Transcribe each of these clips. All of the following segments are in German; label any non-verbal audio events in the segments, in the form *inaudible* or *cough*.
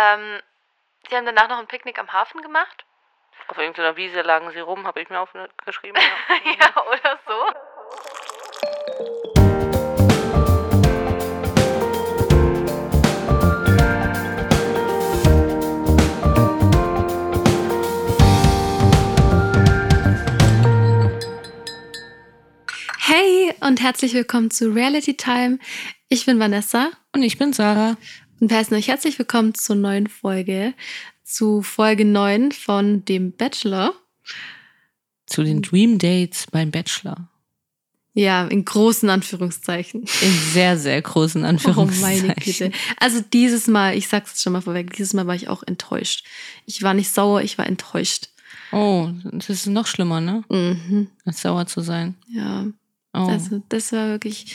Ähm, sie haben danach noch ein Picknick am Hafen gemacht. Auf irgendeiner Wiese lagen sie rum, habe ich mir aufgeschrieben. Ja. *laughs* ja, oder so. Hey und herzlich willkommen zu Reality Time. Ich bin Vanessa Und ich bin Sarah. Und wir heißen euch herzlich willkommen zur neuen Folge, zu Folge 9 von dem Bachelor. Zu den Dream Dates beim Bachelor. Ja, in großen Anführungszeichen. In sehr, sehr großen *laughs* Oh Anführungszeichen. meine Güte. Also dieses Mal, ich sag's jetzt schon mal vorweg, dieses Mal war ich auch enttäuscht. Ich war nicht sauer, ich war enttäuscht. Oh, das ist noch schlimmer, ne? Mhm. Als sauer zu sein. Ja, Oh. also das war wirklich.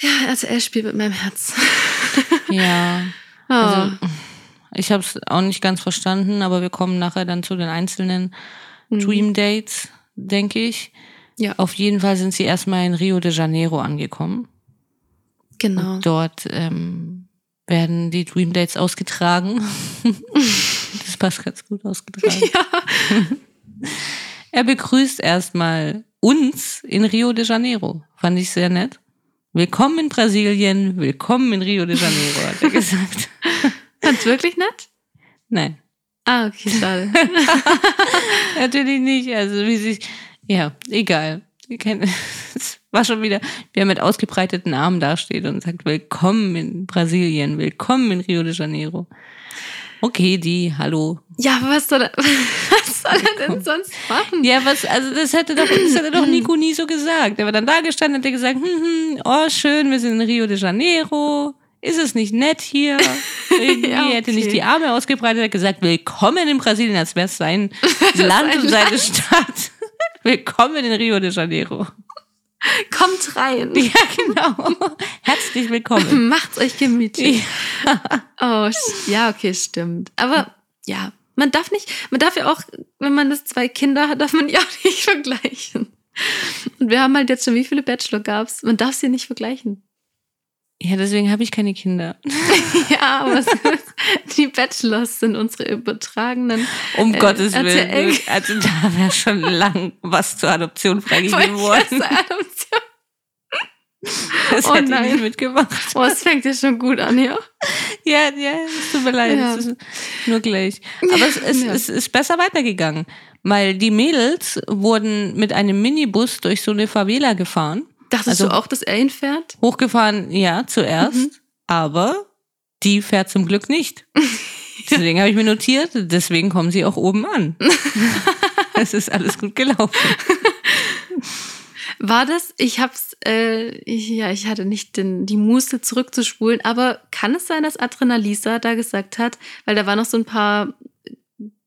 Ja, also er spielt mit meinem Herz. *laughs* ja. Oh. *laughs* Also, ich habe es auch nicht ganz verstanden, aber wir kommen nachher dann zu den einzelnen Mhm. Dream Dates, denke ich. Ja. Auf jeden Fall sind sie erstmal in Rio de Janeiro angekommen. genau. Dort ähm, werden die Dream Dates ausgetragen. *laughs* das passt ganz gut ausgetragen. Ja. *laughs* Er begrüßt erstmal uns in Rio de Janeiro. Fand ich sehr nett. Willkommen in Brasilien, willkommen in Rio de Janeiro, hat er gesagt. *laughs* Fand's wirklich nett? Nein, Ah, okay, schade. *laughs* natürlich nicht. Also wie sich, ja, egal. Wir kennen- *laughs* Es war schon wieder, wie er mit ausgebreiteten Armen dasteht und sagt, willkommen in Brasilien, willkommen in Rio de Janeiro. Okay, die, hallo. ja, was soll er, *laughs* was soll er denn sonst machen? Ja, was, also das hätte doch, das hätte doch Nico nie so gesagt. Er war dann da gestanden und hat gesagt, hm, hm, oh schön, wir sind in Rio de Janeiro. Ist es nicht nett hier? *laughs* Irgendwie Ja, er hätte nicht okay. die Arme ausgebreitet, hat gesagt, willkommen in Brasilien, als wäre es sein *laughs* Land und seine Stadt. willkommen in Rio de Janeiro. *laughs* Kommt rein. Ja, genau. *laughs* Herzlich willkommen. Macht's euch gemütlich. Oh, sch- ja, okay, stimmt. Aber ja, man darf nicht, man darf ja auch, wenn man das zwei Kinder hat, darf man die *laughs* auch nicht vergleichen. Und wir haben halt jetzt schon, wie viele Bachelor gab's? Man darf sie nicht vergleichen. Ja, deswegen habe ich keine Kinder. *laughs* Ja, aber ist, die Bachelors sind unsere übertragenen. Um Äh, Gottes RTL. Willen. Also da wäre schon lang was zur Adoption freigegeben worden. Adoption. Das Oh hätte ich nein. nicht mitgemacht. Oh, es fängt ja schon gut an, ja. Ja, ja, es tut mir leid. Ja. Ist nur gleich. Aber es, es, Ja. es ist besser weitergegangen. Weil die Mädels wurden mit einem Minibus durch so eine Favela gefahren. Dachtest Also- du auch, dass er ihn fährt? Hochgefahren, ja, zuerst. Mhm. Aber die fährt zum Glück nicht. *laughs* Deswegen habe ich mir notiert, deswegen kommen sie auch oben an. *laughs* es ist alles gut gelaufen. War das? Ich hab's, äh, ich, ja, ich hatte nicht den, die Muße zurückzuspulen, aber kann es sein, dass Adrenalisa da gesagt hat, weil da waren noch so ein paar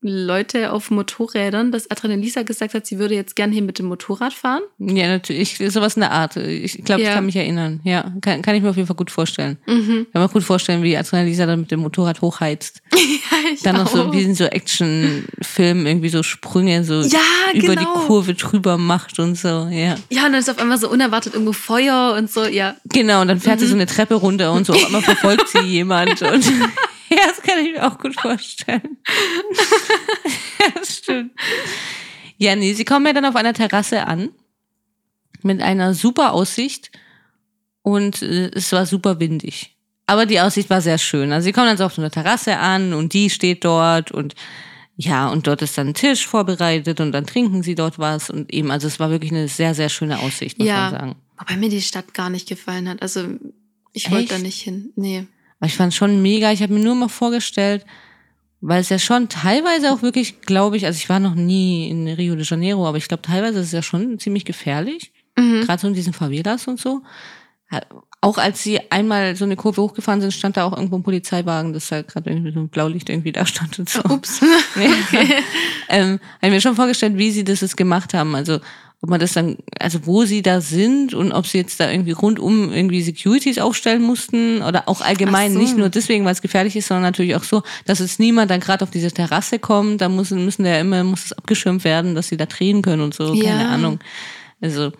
Leute auf Motorrädern, dass Adrenalisa gesagt hat, sie würde jetzt gern hier mit dem Motorrad fahren? Ja, natürlich, sowas in der Art. Ich glaube, Ja. ich kann mich erinnern. Ja, kann, kann ich mir auf jeden Fall gut vorstellen. Mhm. Kann mir gut vorstellen, wie Adrenalisa dann mit dem Motorrad hochheizt. *laughs* Ja, ich Dann noch so, auch. wie in so Actionfilmen, irgendwie so Sprünge so Ja, über genau. die Kurve drüber macht und so, ja. Ja, und dann ist auf einmal so unerwartet irgendwo Feuer und so, ja. Genau, und dann fährt sie Mhm. so eine Treppe runter und so, auf einmal verfolgt sie *laughs* jemand und *laughs* ja, das kann ich mir auch gut vorstellen. ja, *laughs* das stimmt. Ja, nee, sie kommen ja dann auf einer Terrasse an mit einer super Aussicht und äh, es war super windig. Aber die Aussicht war sehr schön. Also sie kommen dann so auf so einer Terrasse an und die steht dort und ja, und dort ist dann ein Tisch vorbereitet und dann trinken sie dort was und eben, also es war wirklich eine sehr, sehr schöne Aussicht, muss Ja. man sagen. Wobei mir die Stadt gar nicht gefallen hat. Also ich wollte da nicht hin. Nee. Aber ich fand schon mega. Ich habe mir nur mal vorgestellt, weil es ja schon teilweise auch wirklich, glaube ich, also ich war noch nie in Rio de Janeiro, aber ich glaube, teilweise ist es ja schon ziemlich gefährlich. Mhm. Gerade so in diesen Favelas und so. Auch als sie einmal so eine Kurve hochgefahren sind, stand da auch irgendwo ein Polizeiwagen, das da gerade irgendwie mit so einem Blaulicht irgendwie da stand und so. Ups. *laughs* Ja. *laughs* ähm, habe ich mir schon vorgestellt, wie sie das jetzt gemacht haben. Also ob man das dann, also wo sie da sind und ob sie jetzt da irgendwie rundum irgendwie Securities aufstellen mussten oder auch allgemein so. nicht nur deswegen, weil es gefährlich ist, sondern natürlich auch so, dass jetzt niemand dann gerade auf diese Terrasse kommt. Da müssen müssen ja immer muss es abgeschirmt werden, dass sie da drehen können und so. Keine Ja. Ahnung. Also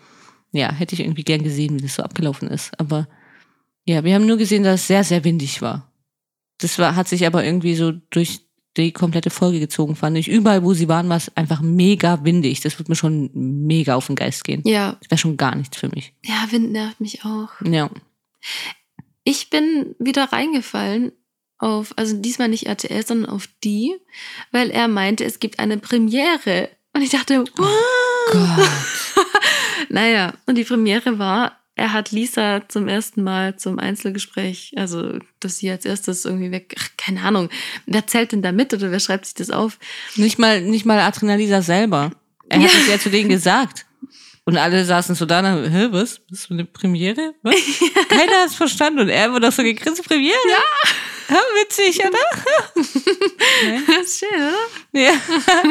ja, hätte ich irgendwie gern gesehen, wie das so abgelaufen ist. Aber ja, wir haben nur gesehen, dass es sehr sehr windig war. Das war, hat sich aber irgendwie so durch die komplette Folge gezogen, fand ich. Überall, wo sie waren, war es einfach mega windig. Das wird mir schon mega auf den Geist gehen. Ja. Das wäre schon gar nichts für mich. Ja, Wind nervt mich auch. Ja. Ich bin wieder reingefallen auf, also diesmal nicht RTL, sondern auf die, weil er meinte, es gibt eine Premiere. Und ich dachte, Oh wow. Gott. *laughs* Naja, und die Premiere war, er hat Lisa zum ersten Mal zum Einzelgespräch, also dass sie als erstes irgendwie weg, ach, keine Ahnung, wer zählt denn da mit oder wer schreibt sich das auf? Nicht mal, nicht mal Adrenalisa selber. Er hat Ja. es ja zu denen gesagt. Und alle saßen so da, hä, was? Bist du eine Premiere? Was? *laughs* Keiner hat es verstanden. Und er wurde auch so gegrinst, Premiere? Ja. Ja *laughs* witzig, oder? *laughs* Nein. Das ist schön, oder? Ja.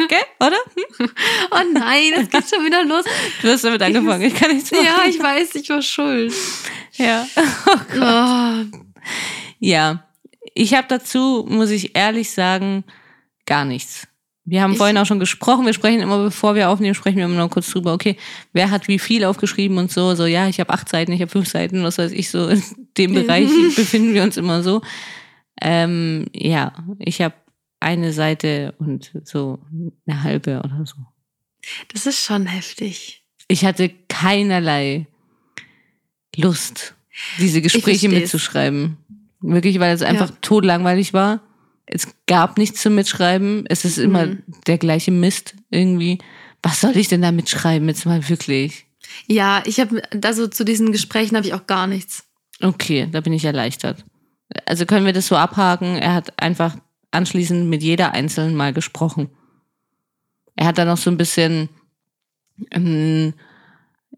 Okay, oder? *laughs* Oh nein, es geht schon wieder los. Du hast damit angefangen, ich kann nichts machen. Ja, ich weiß, ich war schuld. ja. Oh, Ja. Ich habe dazu, muss ich ehrlich sagen, gar nichts. Wir haben Ich- vorhin auch schon gesprochen. Wir sprechen immer, bevor wir aufnehmen, sprechen wir immer noch kurz drüber, okay, wer hat wie viel aufgeschrieben und so. So, ja, ich habe acht Seiten, ich habe fünf Seiten, was weiß ich, so in dem Bereich befinden wir uns immer so. Ähm, ja, ich habe eine Seite und so eine halbe oder so. das ist schon heftig. Ich hatte keinerlei Lust, diese Gespräche mitzuschreiben. Wirklich, weil es einfach Ja. totlangweilig war. Es gab nichts zum Mitschreiben. Es ist immer Mhm. der gleiche Mist irgendwie. Was soll ich denn da mitschreiben jetzt mal wirklich? Ja, ich habe, also zu diesen Gesprächen habe ich auch gar nichts. Okay, da bin ich erleichtert. Also können wir das so abhaken. Er hat einfach anschließend mit jeder Einzelnen mal gesprochen. Er hat dann noch so ein bisschen, ähm,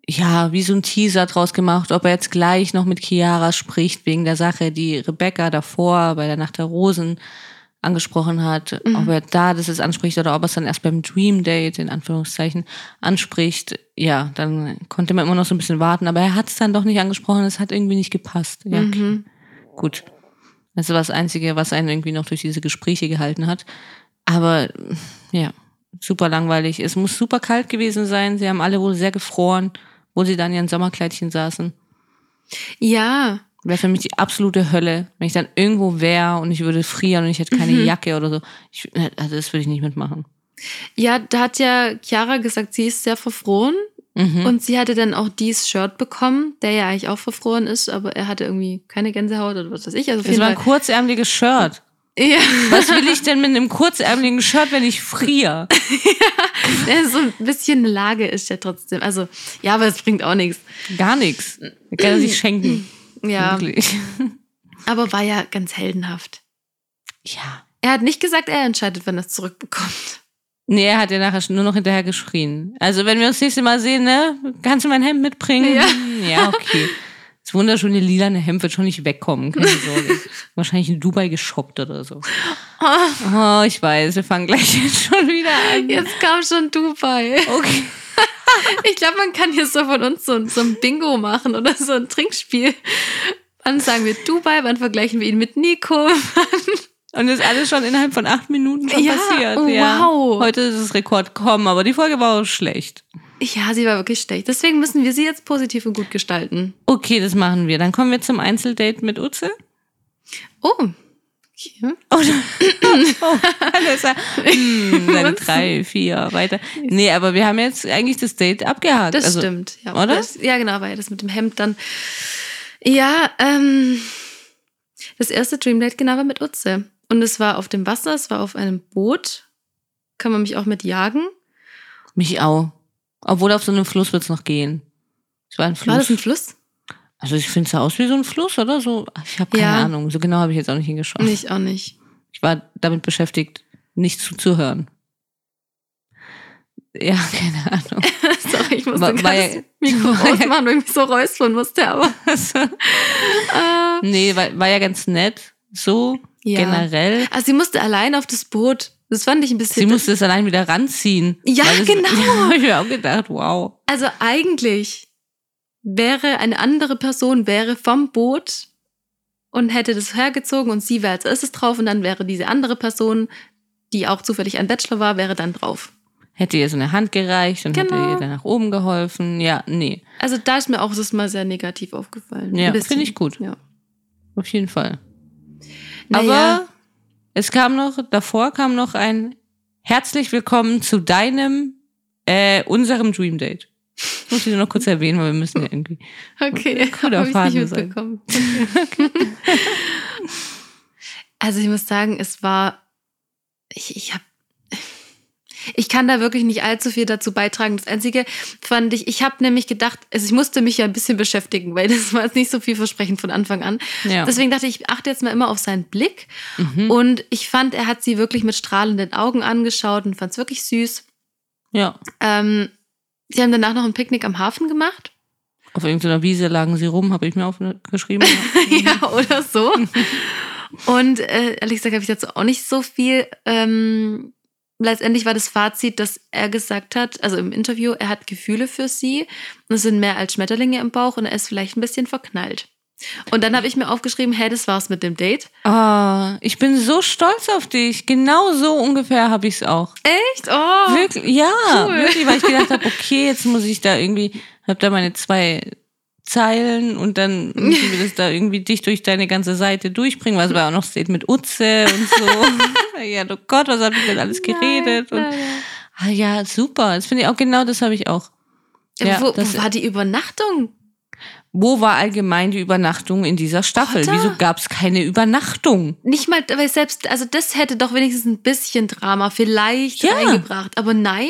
ja, wie so ein Teaser draus gemacht, ob er jetzt gleich noch mit Chiara spricht wegen der Sache, die Rebecca davor bei der Nacht der Rosen angesprochen hat, Mhm. ob er da das jetzt anspricht oder ob er es dann erst beim Dream Date in Anführungszeichen anspricht. Ja, dann konnte man immer noch so ein bisschen warten, aber er hat es dann doch nicht angesprochen, es hat irgendwie nicht gepasst. Ja, okay. Mhm. gut. Das war das Einzige, was einen irgendwie noch durch diese Gespräche gehalten hat. Aber ja, super langweilig. Es muss super kalt gewesen sein. Sie haben alle wohl sehr gefroren, wo sie dann in ihren Sommerkleidchen saßen. Ja, Wäre für mich die absolute Hölle, wenn ich dann irgendwo wäre und ich würde frieren und ich hätte keine Mhm. Jacke oder so. Ich, also das würde ich nicht mitmachen. ja, da hat ja Chiara gesagt, sie ist sehr verfroren. Mhm. Und sie hatte dann auch dieses Shirt bekommen, der ja eigentlich auch verfroren ist, aber er hatte irgendwie keine Gänsehaut oder was weiß ich. Also Es war ein Fall. kurzärmeliges Shirt. Ja, Was will ich denn mit einem kurzärmeligen Shirt, wenn ich friere? *laughs* ja, so ein bisschen eine Lage ist ja trotzdem. Also, ja, aber es bringt auch nichts. Gar nichts. Kann er sich schenken. Ja, Wirklich. aber war ja ganz heldenhaft. Ja. Er hat nicht gesagt, er entscheidet, wenn er es zurückbekommt. Nee, er hat ja nachher nur noch hinterher geschrien. Also, wenn wir uns das nächste Mal sehen, ne, kannst du mein Hemd mitbringen? Ja. *laughs* Ja, okay. Das wunderschöne lilane Hemd wird schon nicht wegkommen, keine *laughs* Sorge. Wahrscheinlich in Dubai geshoppt oder so. Oh, ich weiß, wir fangen gleich *laughs* jetzt schon wieder an. Jetzt kam schon Dubai. Okay. Ich glaube, man kann hier so von uns so, so ein Bingo machen oder so ein Trinkspiel. Wann sagen wir Dubai, wann vergleichen wir ihn mit Nico? Und das ist alles schon innerhalb von acht Minuten schon Ja, passiert. oh, ja. wow. Heute ist das Rekord kommen, aber die Folge war auch schlecht. Ja, sie war wirklich schlecht. Deswegen müssen wir sie jetzt positiv und gut gestalten. Okay, das machen wir. Dann kommen wir zum Einzeldate mit Utze. Oh. Okay. *laughs* Oder? oh, Vanessa. Hm, drei, vier, weiter. Nee, aber wir haben jetzt eigentlich das Date abgehakt. Das also, stimmt. Ja, oder? Das, ja, genau, ja das mit dem Hemd dann. Ja, ähm, das erste Dream Date genau war mit Utze. Und es war auf dem Wasser, es war auf einem Boot. Kann man mich auch mit jagen? Mich auch. Obwohl auf so einem Fluss wird's noch gehen. Es war ein Fluss. War das ein Fluss? also ich finde es aus wie so ein Fluss, oder so. Ich habe keine Ja. Ahnung. So genau habe ich jetzt auch nicht hingeschaut. Nicht, auch nicht. Ich war damit beschäftigt, nicht zuzuhören. Ja, *laughs* keine Ahnung. *laughs* Sorry, ich musste War- gerade *laughs* war ja- Mikro ja- ausmachen, weil ich mich so räuspern musste, aber. Äh, nee, war, war ja ganz nett. So Ja. generell. also sie musste allein auf das Boot. Das fand ich ein bisschen. Sie musste es allein wieder ranziehen. Ja, Weil das- genau. *laughs* Ja, ich auch gedacht, wow. Also eigentlich wäre eine andere Person wäre vom Boot und hätte das hergezogen und sie wäre als erstes drauf und dann wäre diese andere Person, die auch zufällig ein Bachelor war, wäre dann drauf. Hätte ihr so eine Hand gereicht und hätte Genau. ihr dann nach oben geholfen. Ja, nee, Also da ist mir auch das mal sehr negativ aufgefallen. Ja, finde ich gut. Ja. auf jeden Fall. Aber Naja. es kam noch, davor kam noch ein Herzlich willkommen zu deinem, äh, unserem Dream Date. Das muss ich nur noch kurz erwähnen, weil wir müssen ja irgendwie. *laughs* Okay, Cooler ich Faden nicht sein. mitbekommen. *laughs* also ich muss sagen, es war, ich, ich habe, ich kann da wirklich nicht allzu viel dazu beitragen. Das Einzige fand ich, ich habe nämlich gedacht, also ich musste mich ja ein bisschen beschäftigen, weil das war jetzt nicht so viel versprechend von Anfang an. Ja. Deswegen dachte ich, ich achte jetzt mal immer auf seinen Blick. Mhm. Und ich fand, er hat sie wirklich mit strahlenden Augen angeschaut und fand es wirklich süß. ja. Ähm, sie haben danach noch ein Picknick am Hafen gemacht. Auf irgendeiner Wiese lagen sie rum, habe ich mir aufgeschrieben. *laughs* ja, oder so. *laughs* Und äh, ehrlich gesagt habe ich dazu auch nicht so viel. Ähm, letztendlich war das Fazit, dass er gesagt hat, also im Interview, er hat Gefühle für sie und es sind mehr als Schmetterlinge im Bauch und er ist vielleicht ein bisschen verknallt. Und dann habe ich mir aufgeschrieben, hey, das war's mit dem Date. Ah, ich bin so stolz auf dich. Genau so ungefähr habe ich es auch. Echt? Oh. Wirklich, ja, cool. wirklich, weil ich gedacht habe, okay, jetzt muss ich da irgendwie, hab da meine zwei Zeilen und dann müssen wir das da irgendwie dicht durch deine ganze Seite durchbringen, was war auch noch steht mit Utze und so. *laughs* ja, oh Gott, was hab ich denn alles geredet? Und, Nein, ah ja, super. Das finde ich auch genau, das habe ich auch. nein. Ja, wo, wo war die Übernachtung? Wo war allgemein die Übernachtung in dieser Staffel? Hotter? Wieso gab es keine Übernachtung? Nicht mal, weil selbst, also das hätte doch wenigstens ein bisschen Drama vielleicht Ja. reingebracht. Aber nein?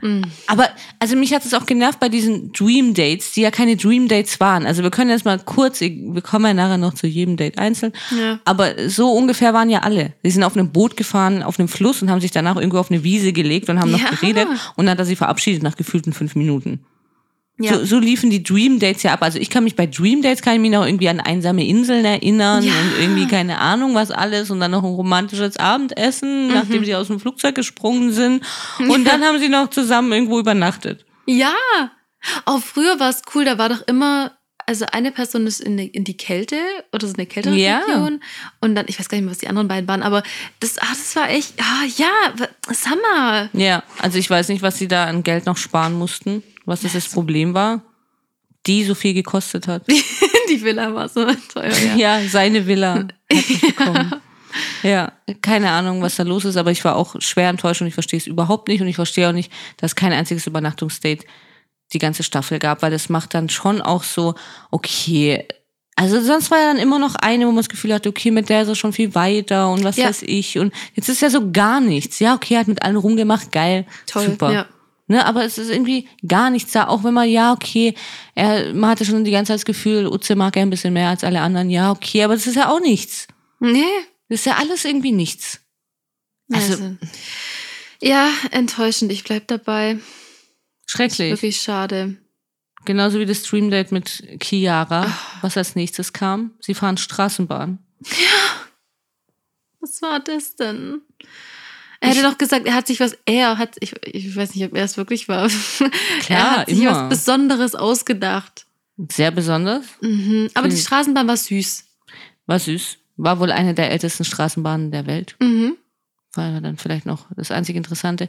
Hm. Aber also mich hat es auch genervt bei diesen Dream Dates, die ja keine Dream Dates waren. Also wir können jetzt mal kurz, wir kommen ja nachher noch zu jedem Date einzeln. Ja. Aber so ungefähr waren ja alle. Sie sind auf einem Boot gefahren, auf einem Fluss und haben sich danach irgendwo auf eine Wiese gelegt und haben noch Ja. geredet. Und dann hat er sie verabschiedet nach gefühlten fünf Minuten. Ja. So, so liefen die Dream Dates ja ab. Also ich kann mich bei Dream Dates kann ich mich noch irgendwie an einsame Inseln erinnern Ja. und irgendwie keine Ahnung was alles und dann noch ein romantisches Abendessen, Mhm. nachdem sie aus dem Flugzeug gesprungen sind. Und dann haben sie noch zusammen irgendwo übernachtet. Ja. Auch früher war es cool, da war doch immer, also eine Person ist in die, in die Kälte oder so eine kältere Ja. Region. Und dann, ich weiß gar nicht mehr, was die anderen beiden waren, aber das, ah, das war echt, ah, ja, Summer. Ja, also ich weiß nicht, was sie da an Geld noch sparen mussten, was das, das Problem war, die so viel gekostet hat. *laughs* die Villa war so teuer, ja. Ja, seine Villa hat. *laughs* Ja, keine Ahnung, was da los ist, aber ich war auch schwer enttäuscht und ich verstehe es überhaupt nicht und ich verstehe auch nicht, dass kein einziges Übernachtungsdate die ganze Staffel gab, weil das macht dann schon auch so, okay, also sonst war ja dann immer noch eine, wo man das Gefühl hatte, okay, mit der ist er schon viel weiter und was Ja. weiß ich und jetzt ist ja so gar nichts. Ja, okay, hat mit allen rumgemacht, geil, Toll, super. ja. Ne, aber es ist irgendwie gar nichts da, auch wenn man, ja, okay, er, man hatte schon die ganze Zeit das Gefühl, Utze mag er ein bisschen mehr als alle anderen, ja, okay, aber das ist ja auch nichts. Nee. Das ist ja alles irgendwie nichts. Also- Also, ja, enttäuschend, ich bleib dabei. Schrecklich. Wirklich schade. Genauso wie das Streamdate mit Chiara, Ah. was als nächstes kam. Sie fahren Straßenbahn. Was war das denn? Er hätte doch gesagt, er hat sich was, er hat, ich, ich weiß nicht, ob er es wirklich war. *laughs* Klar, er hat sich immer. was Besonderes ausgedacht. Sehr besonders. Mhm. Aber die Hm. Straßenbahn war süß. War süß. War wohl eine der ältesten Straßenbahnen der Welt. Mhm. War dann vielleicht noch das einzige Interessante.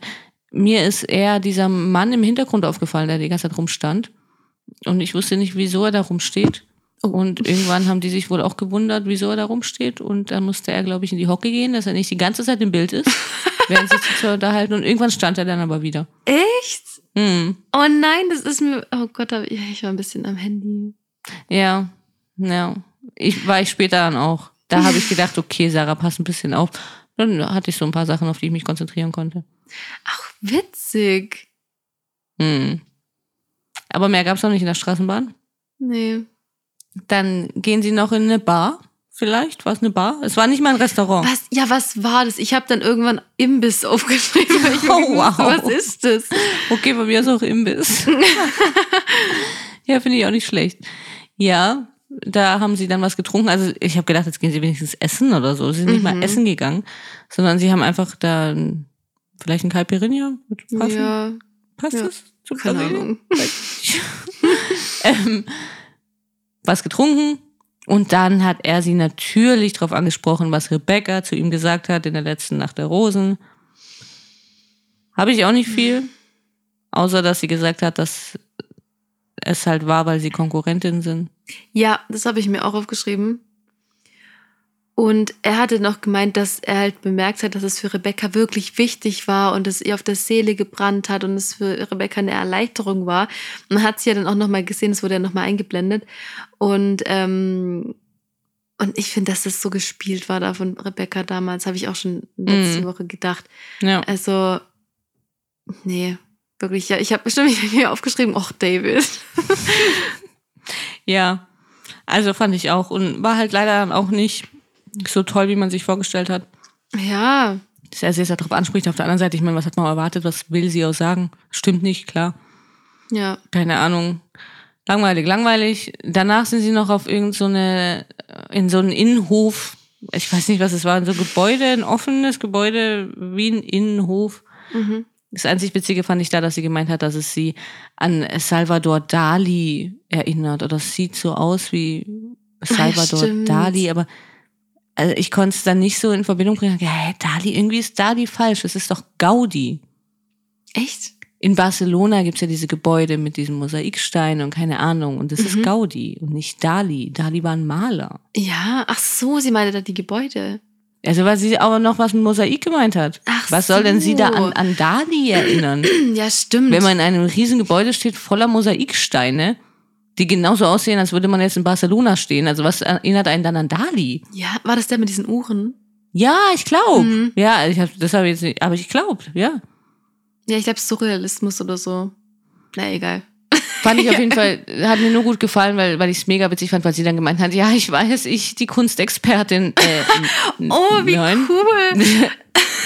Mir ist eher dieser Mann im Hintergrund aufgefallen, der die ganze Zeit rumstand. Und ich wusste nicht, wieso er da rumsteht. Und irgendwann haben die sich wohl auch gewundert, wieso er da rumsteht. Und dann musste er, glaube ich, in die Hocke gehen, dass er nicht die ganze Zeit im Bild ist, *laughs* während sich zwei unterhalten. Und irgendwann stand er dann aber wieder. Echt? Hm. Oh nein, das ist mir, oh Gott, ich war ein bisschen am Handy. Ja, ja. Ich war ich später dann auch. Da habe ich gedacht, okay, Sarah, pass ein bisschen auf. Dann hatte ich so ein paar Sachen, auf die ich mich konzentrieren konnte. Ach, witzig. Hm. Aber mehr gab es noch nicht in der Straßenbahn. Nee. Dann gehen sie noch in eine Bar. Vielleicht war es eine Bar. Es war nicht mal ein Restaurant. Was, ja, was war das? Ich habe dann irgendwann Imbiss *laughs* aufgeschrieben. Oh, wow. Was ist das? Okay, bei mir ist auch Imbiss. *laughs* ja, finde ich auch nicht schlecht. Ja, da haben sie dann was getrunken. Also ich habe gedacht, jetzt gehen sie wenigstens essen oder so. Sie sind nicht mal essen gegangen, sondern sie haben einfach da vielleicht ein Caipirinha. Ja, Passt ja. das? Zu keine? Ahnung. *laughs* ähm, was getrunken und dann hat er sie natürlich darauf angesprochen, was Rebecca zu ihm gesagt hat in der letzten Nacht der Rosen. Habe ich auch nicht viel, außer dass sie gesagt hat, dass es halt war, weil sie Konkurrentinnen sind. Ja, das habe ich mir auch aufgeschrieben. Und er hatte noch gemeint, dass er halt bemerkt hat, dass es für Rebecca wirklich wichtig war und es ihr auf der Seele gebrannt hat und es für Rebecca eine Erleichterung war. Und man hat sie ja dann auch nochmal gesehen, es wurde ja nochmal eingeblendet. Und, ähm, und ich finde, dass das so gespielt war da von Rebecca damals, habe ich auch schon letzte Mhm. Woche gedacht. Ja. Also, nee, wirklich, ja, ich habe bestimmt mir aufgeschrieben, och, David. *laughs* Ja. Also fand ich auch. Und war halt leider dann auch nicht so toll, wie man sich vorgestellt hat. Ja, Dass er sich jetzt darauf anspricht. Auf der anderen Seite, ich meine, was hat man erwartet? Was will sie auch sagen? Stimmt nicht, klar. ja. Keine Ahnung. Langweilig, langweilig. Danach sind sie noch auf irgend so eine, in so einen Innenhof. Ich weiß nicht, was es war. So ein Gebäude, ein offenes Gebäude, wie ein Innenhof. Mhm. Das einzig Witzige fand ich da, dass sie gemeint hat, dass es sie an Salvador Dali erinnert. Oder es sieht so aus wie Salvador stimmt. Dali, aber also ich konnte es dann nicht so in Verbindung bringen. Ja, hä, Dali, irgendwie ist Dali falsch. Es ist doch Gaudi. Echt? In Barcelona gibt's ja diese Gebäude mit diesem Mosaikstein und keine Ahnung. Und das Mhm. ist Gaudi und nicht Dali. Dali war ein Maler. Ja, ach so, sie meinte da die Gebäude. Also weil sie aber noch was mit Mosaik gemeint hat. Ach was soll denn sie da so. an, an Dali erinnern? *clears throat* Ja, stimmt. Wenn man in einem riesen Gebäude steht voller Mosaiksteine, die genauso aussehen, als würde man jetzt in Barcelona stehen. Also was erinnert einen dann an Dali? ja, war das der mit diesen Uhren? Ja, ich glaube. Mhm. Ja, ich hab, das habe ich jetzt nicht, aber ich glaube, ja. Ja, ich glaube Surrealismus oder so. Na, egal. *laughs* Fand ich auf jeden Fall, hat mir nur gut gefallen, weil, weil ich es mega witzig fand, weil sie dann gemeint hat, ja, ich weiß, ich, die Kunstexpertin. Äh, *laughs* Oh, wie nein. cool.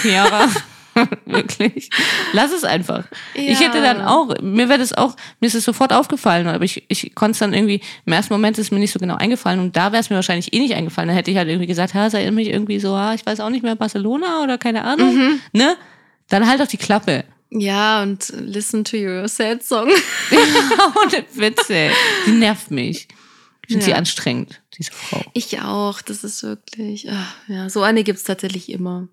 *laughs* Ja, *laughs* wirklich. Lass es einfach. Ich Ja. hätte dann auch, mir wäre das auch, mir ist es sofort aufgefallen, aber ich, ich konnte es dann irgendwie, im ersten Moment ist es mir nicht so genau eingefallen und da wäre es mir wahrscheinlich eh nicht eingefallen. Dann hätte ich halt irgendwie gesagt, ha, erinnert mich irgendwie so, ah, ich weiß auch nicht mehr, Barcelona oder keine Ahnung, Mhm. ne? Dann halt doch die Klappe. Ja, und listen to your sad song. *laughs* Ohne Witze. Die nervt mich. Ich finde Ja. sie anstrengend, diese Frau. Ich auch, das ist wirklich, ach, ja, so eine gibt's tatsächlich immer.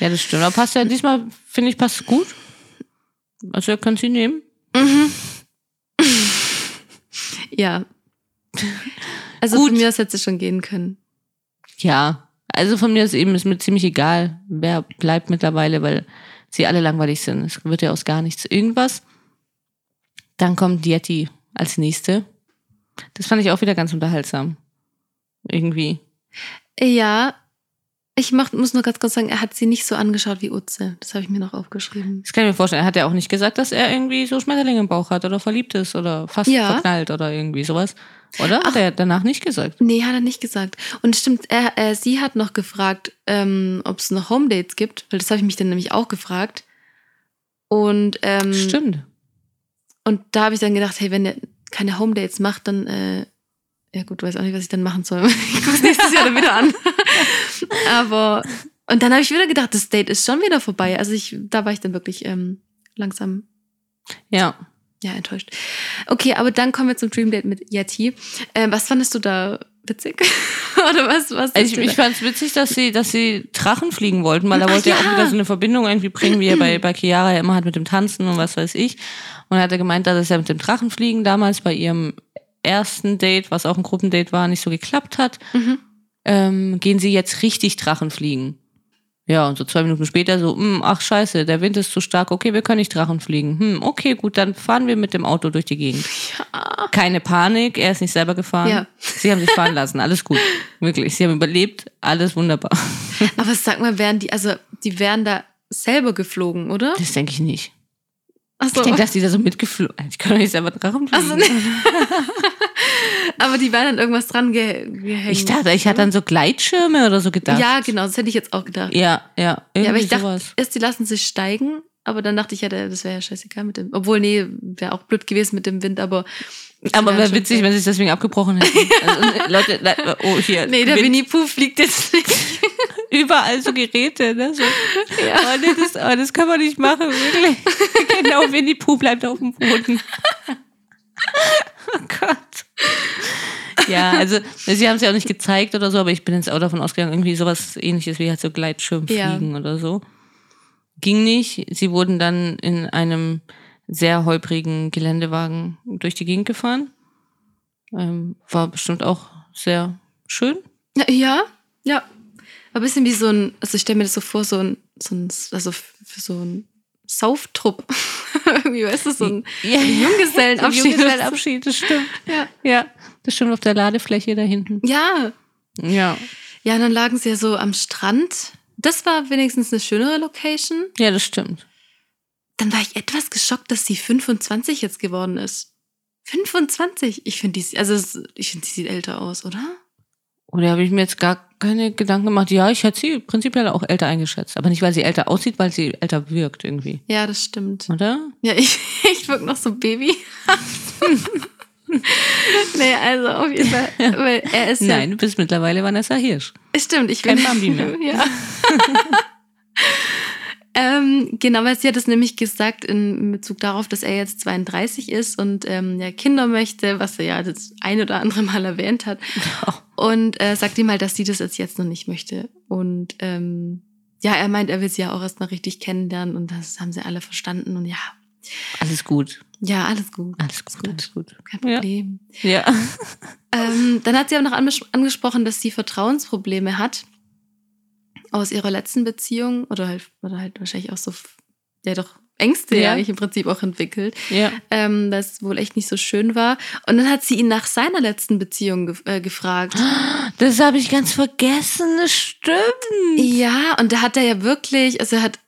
Ja, das stimmt. Aber passt ja diesmal, finde ich, passt gut. Also ihr könnt sie nehmen. *laughs* Ja. Also Gut. von mir aus hätte sie schon gehen können. Ja. Also von mir ist eben ist mir ziemlich egal, wer bleibt mittlerweile, weil sie alle langweilig sind. Es wird ja aus gar nichts irgendwas. Dann kommt Yeti als nächste. Das fand ich auch wieder ganz unterhaltsam. Irgendwie. Ja, ich mach, muss nur ganz kurz sagen, er hat sie nicht so angeschaut wie Utze. Das habe ich mir noch aufgeschrieben. Das kann ich mir vorstellen. Er hat ja auch nicht gesagt, dass er irgendwie so Schmetterlinge im Bauch hat oder verliebt ist oder fast Ja. verknallt oder irgendwie sowas. Oder? Hat er danach nicht gesagt. Nee, hat er nicht gesagt. Und stimmt, er, äh, sie hat noch gefragt, ähm, ob es noch Home Dates gibt, weil das habe ich mich dann nämlich auch gefragt. Und, ähm, Stimmt. und da habe ich dann gedacht, hey, wenn er keine Home Dates macht, dann, äh, ja gut, weiß auch nicht, was ich dann machen soll. *laughs* Ich gucke nächstes Jahr dann wieder an. *laughs* Aber, und dann habe ich wieder gedacht, das Date ist schon wieder vorbei. Also ich, da war ich dann wirklich ähm, langsam Ja. ja, enttäuscht. Okay, aber dann kommen wir zum Dream Date mit Yeti. Ähm, was fandest du da witzig? *laughs* Oder was? was Also ich, ich fand es witzig, dass sie, dass sie Drachen fliegen wollten, weil er Ach wollte ja. ja. auch wieder so eine Verbindung irgendwie bringen, wie er bei, *clears throat* bei Chiara ja immer hat mit dem Tanzen und was weiß ich. Und er hatte gemeint, dass es ja mit dem Drachenfliegen damals bei ihrem ersten Date, was auch ein Gruppendate war, nicht so geklappt hat. Mhm. Ähm, gehen sie jetzt richtig Drachenfliegen. Ja, und so zwei Minuten später so, hm, ach scheiße, der Wind ist zu stark, okay, wir können nicht Drachen fliegen. Hm, okay, gut, dann fahren wir mit dem Auto durch die Gegend. Keine Panik, er ist nicht selber gefahren. Ja. Sie haben sich fahren *laughs* lassen, alles gut. Wirklich, sie haben überlebt, alles wunderbar. Aber sag mal, wären die, also die wären da selber geflogen, oder? Das denke ich nicht. Achso, Ich denke, dass die da so mitgeflogen Ich kann doch nicht selber Drachen fliegen. Nee. *laughs* aber die wären dann irgendwas dran ge gehängt. Ich dachte, ich hatte dann so Gleitschirme oder so gedacht. Ja, genau, das hätte ich jetzt auch gedacht. Ja, ja, Ja, aber ich dachte, sowas. erst die lassen sich steigen, aber dann dachte ich ja, das wäre ja scheißegal mit dem. Obwohl, nee, wäre auch blöd gewesen mit dem Wind, aber. Aber wäre witzig, wenn sie es deswegen abgebrochen hätten. Also, ne, Leute, le- oh, hier. Nee, der Winnie Pooh fliegt jetzt nicht. *laughs* überall so Geräte, ne? So. Ja. Oh, nee, das, oh, das kann man nicht machen, wirklich. *laughs* genau, Winnie Pooh bleibt auf dem Boden. oh Gott. Ja, also sie haben es ja auch nicht gezeigt oder so, aber ich bin jetzt auch davon ausgegangen, irgendwie sowas ähnliches wie halt so Gleitschirmfliegen oder so. Ging nicht. Sie wurden dann in einem sehr holprigen Geländewagen durch die Gegend gefahren. Ähm, war bestimmt auch sehr schön. Ja, ja. Ein bisschen wie so ein, also ich stelle mir das so vor, so ein, so ein also für so ein Sauftrupp. *laughs* Irgendwie, weißt du, so ein Ja, Junggesellenabschied. Junggesellenabschied, das stimmt. Ja. Ja, das stimmt auf der Ladefläche da hinten. Ja. Ja. Ja, und dann lagen sie ja so am Strand. Das war wenigstens eine schönere Location. Ja, das stimmt. Dann war ich etwas geschockt, dass sie 25 jetzt geworden ist. 25? Ich finde, die, also ich finde, die sieht älter aus, oder? Oder habe ich mir jetzt gar keine Gedanken gemacht? Ja, ich hätte sie prinzipiell auch älter eingeschätzt. Aber nicht, weil sie älter aussieht, weil sie älter wirkt irgendwie. Ja, das stimmt. Oder? Ja, ich, *laughs* ich wirke noch so ein Baby. *laughs* nee, also auf jeden Fall. Weil er ist Nein, du bist mittlerweile Vanessa Hirsch. Stimmt, ich Kein bin. Bambi mehr. *laughs* ja. Ähm, genau, weil sie hat es nämlich gesagt in Bezug darauf, dass er jetzt 32 ist und ähm, ja, Kinder möchte, was er ja das ein oder andere Mal erwähnt hat. Und äh, sagt ihm halt, dass sie das jetzt, jetzt noch nicht möchte. Und ähm, ja, er meint, er will sie ja auch erst mal richtig kennenlernen und das haben sie alle verstanden. Und ja, Alles gut. ja, alles gut. Alles gut. Alles gut. Kein Ja. Problem. Ja. Ähm, dann hat sie aber noch anges- angesprochen, dass sie Vertrauensprobleme hat aus ihrer letzten Beziehung oder halt, oder halt wahrscheinlich auch so, ja doch Ängste Ja. eigentlich im Prinzip auch entwickelt, Ja. ähm, das wohl echt nicht so schön war. Und dann hat sie ihn nach seiner letzten Beziehung ge äh, gefragt. *gasps* Das habe ich ganz vergessen. Das stimmt. Ja, und da hat er ja wirklich, also er hat,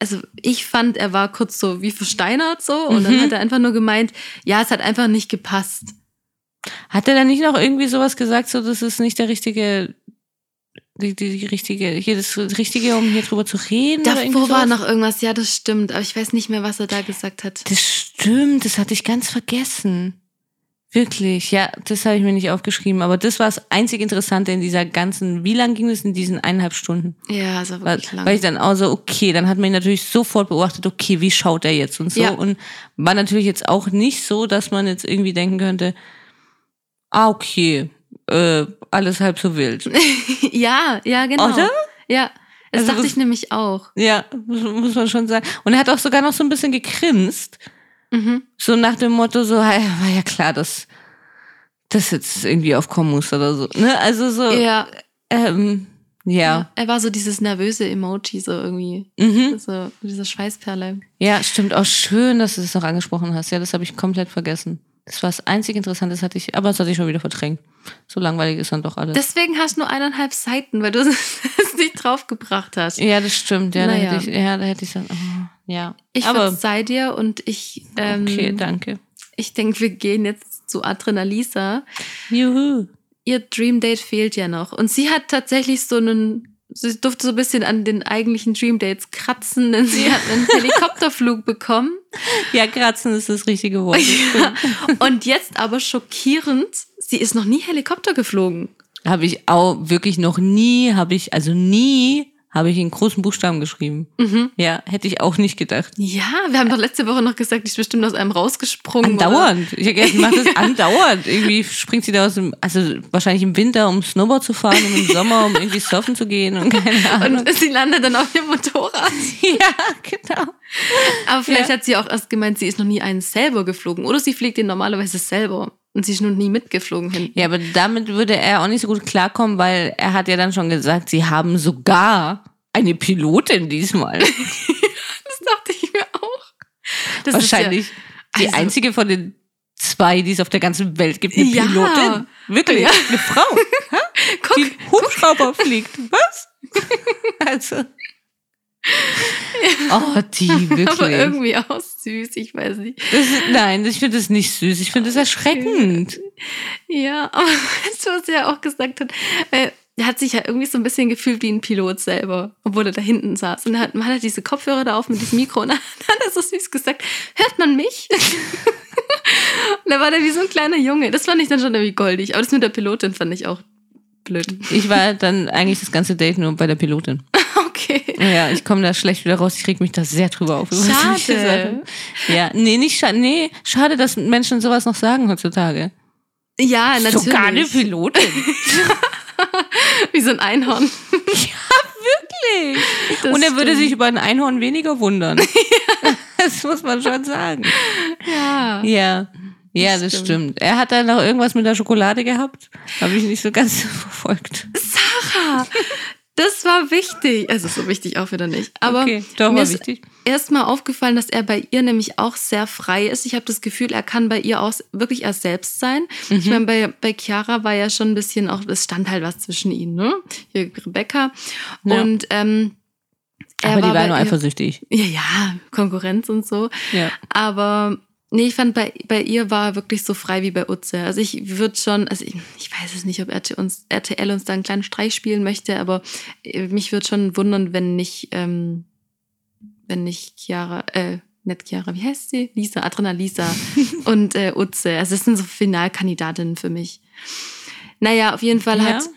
also ich fand, er war kurz so wie versteinert so und dann Mhm. hat er einfach nur gemeint, ja, es hat einfach nicht gepasst. Hat er dann nicht noch irgendwie sowas gesagt, so das ist nicht der richtige, die, die, richtige, hier das Richtige, um hier drüber zu reden? Davor war noch irgendwas, ja, das stimmt, aber ich weiß nicht mehr, was er da gesagt hat. Das stimmt, das hatte ich ganz vergessen. Wirklich, ja, das habe ich mir nicht aufgeschrieben. Aber das war das einzig Interessante in dieser ganzen, wie lang ging es in diesen eineinhalb Stunden? Ja, also Weil, wirklich lang. weil ich dann auch so, okay, dann hat man ihn natürlich sofort beobachtet, okay, wie schaut er jetzt und so. Ja. Und war natürlich jetzt auch nicht so, dass man jetzt irgendwie denken könnte, ah, okay, äh, alles halb so wild. *laughs* ja, ja, genau. Oder? Ja, das Also dachte ich nämlich auch. Ja, muss, man schon sagen. Und er hat auch sogar noch so ein bisschen gegrinst. Mhm. So nach dem Motto, so, ja, war ja klar, dass das jetzt irgendwie aufkommen muss oder so. Ne? Also so, Ja, ähm, ja. Er war so dieses nervöse Emoji, so irgendwie. Mhm. So, diese Schweißperle. Ja, stimmt. Auch schön, dass du das noch angesprochen hast. Ja, das habe ich komplett vergessen. Das war das einzig Interessante, das hatte ich, aber das hatte ich schon wieder verdrängt. So langweilig ist dann doch alles. Deswegen hast du nur eineinhalb Seiten, weil du *laughs* es nicht draufgebracht hast. ja, das stimmt. Ja, Naja. da hätte ich, ja, da hätte ich dann, oh, ja. Ich aber verzeih dir und ich, ähm, okay, danke. ich denke, wir gehen jetzt zu Adrenalisa. Juhu. Ihr Dream Date fehlt ja noch. Und sie hat tatsächlich so einen, sie durfte so ein bisschen an den eigentlichen Dream Dates kratzen, denn sie hat einen Helikopterflug bekommen. *laughs* Ja, kratzen ist das richtige Wort. *laughs* stimmt. Und jetzt aber schockierend, sie ist noch nie Helikopter geflogen. Habe ich auch wirklich noch nie, habe ich, also nie, habe ich in großen Buchstaben geschrieben. Mhm. Ja, hätte ich auch nicht gedacht. Ja, wir haben doch letzte Woche noch gesagt, die ist bestimmt aus einem rausgesprungen. oder? Andauernd. Ich hätte macht das andauernd. Irgendwie springt sie da aus dem, also wahrscheinlich im Winter, um Snowboard zu fahren und im Sommer, um irgendwie surfen zu gehen und keine Ahnung. Und sie landet dann auf ihrem Motorrad. *laughs* ja, genau. Aber vielleicht Ja. hat sie auch erst gemeint, sie ist noch nie einen selber geflogen. Oder sie fliegt den normalerweise selber. Und sie ist noch nie mitgeflogen hin. Ja, aber damit würde er auch nicht so gut klarkommen, weil er hat ja dann schon gesagt, sie haben sogar eine Pilotin diesmal. *laughs* Das dachte ich mir auch. Das Wahrscheinlich die also- einzige von den zwei, die es auf der ganzen Welt gibt, eine Ja. Pilotin. Wirklich, Ja. eine Frau, *laughs* ja, guck, die Hubschrauber fliegt. Was? *laughs* also. *laughs* Oh, die *laughs* aber wirklich. irgendwie auch süß, ich weiß nicht. Das ist, nein, ich finde das nicht süß. Ich finde das erschreckend. Ja, *laughs* aber weißt du, was er ja auch gesagt hat? Er hat sich ja irgendwie so ein bisschen gefühlt wie ein Pilot selber, obwohl er da hinten saß. Und er hat, man hat diese Kopfhörer da auf mit diesem Mikro und dann hat er so süß gesagt, hört man mich? und da war der wie so ein kleiner Junge. Das fand ich dann schon irgendwie goldig. Aber das mit der Pilotin fand ich auch blöd. Ich war dann eigentlich das ganze Date nur bei der Pilotin. Okay. Ja, ich komme da schlecht wieder raus. Ich reg mich da sehr drüber auf. Schade. Ja, nee, nicht schade. Nee, schade, dass Menschen sowas noch sagen heutzutage. Ja, natürlich. Sogar eine Pilotin. *laughs* Wie so ein Einhorn. Wirklich. Das Und er würde stimmt. sich über ein Einhorn weniger wundern. *laughs* *laughs* Das muss man schon sagen. Ja. Ja. Ja, Das das stimmt. stimmt. Er hat dann noch irgendwas mit der Schokolade gehabt. Habe ich nicht so ganz verfolgt. Sarah, Das war wichtig. Also so wichtig auch wieder nicht. Aber okay, doch mir ist wichtig. erstmal aufgefallen, dass er bei ihr nämlich auch sehr frei ist. Ich habe das Gefühl, er kann bei ihr auch wirklich er selbst sein. Ich Mhm. meine, bei, bei Chiara war ja schon ein bisschen auch, es stand halt was zwischen ihnen, ne? Hier Rebecca. Ja. Und ähm, er Aber die war nur eifersüchtig. Ja, ja, Konkurrenz und so. Ja. Aber nee, ich fand, bei, bei ihr war er wirklich so frei wie bei Utze. Also ich würde schon, also ich, ich weiß es nicht, ob RTL uns, RTL uns da einen kleinen Streich spielen möchte, aber äh, mich würde schon wundern, wenn nicht, ähm, wenn nicht Chiara, äh, nicht Chiara, wie heißt sie? Lisa, Adrena Lisa *laughs* und äh, Utze. Also das sind so Finalkandidatinnen für mich. Naja, auf jeden Fall Ja. hat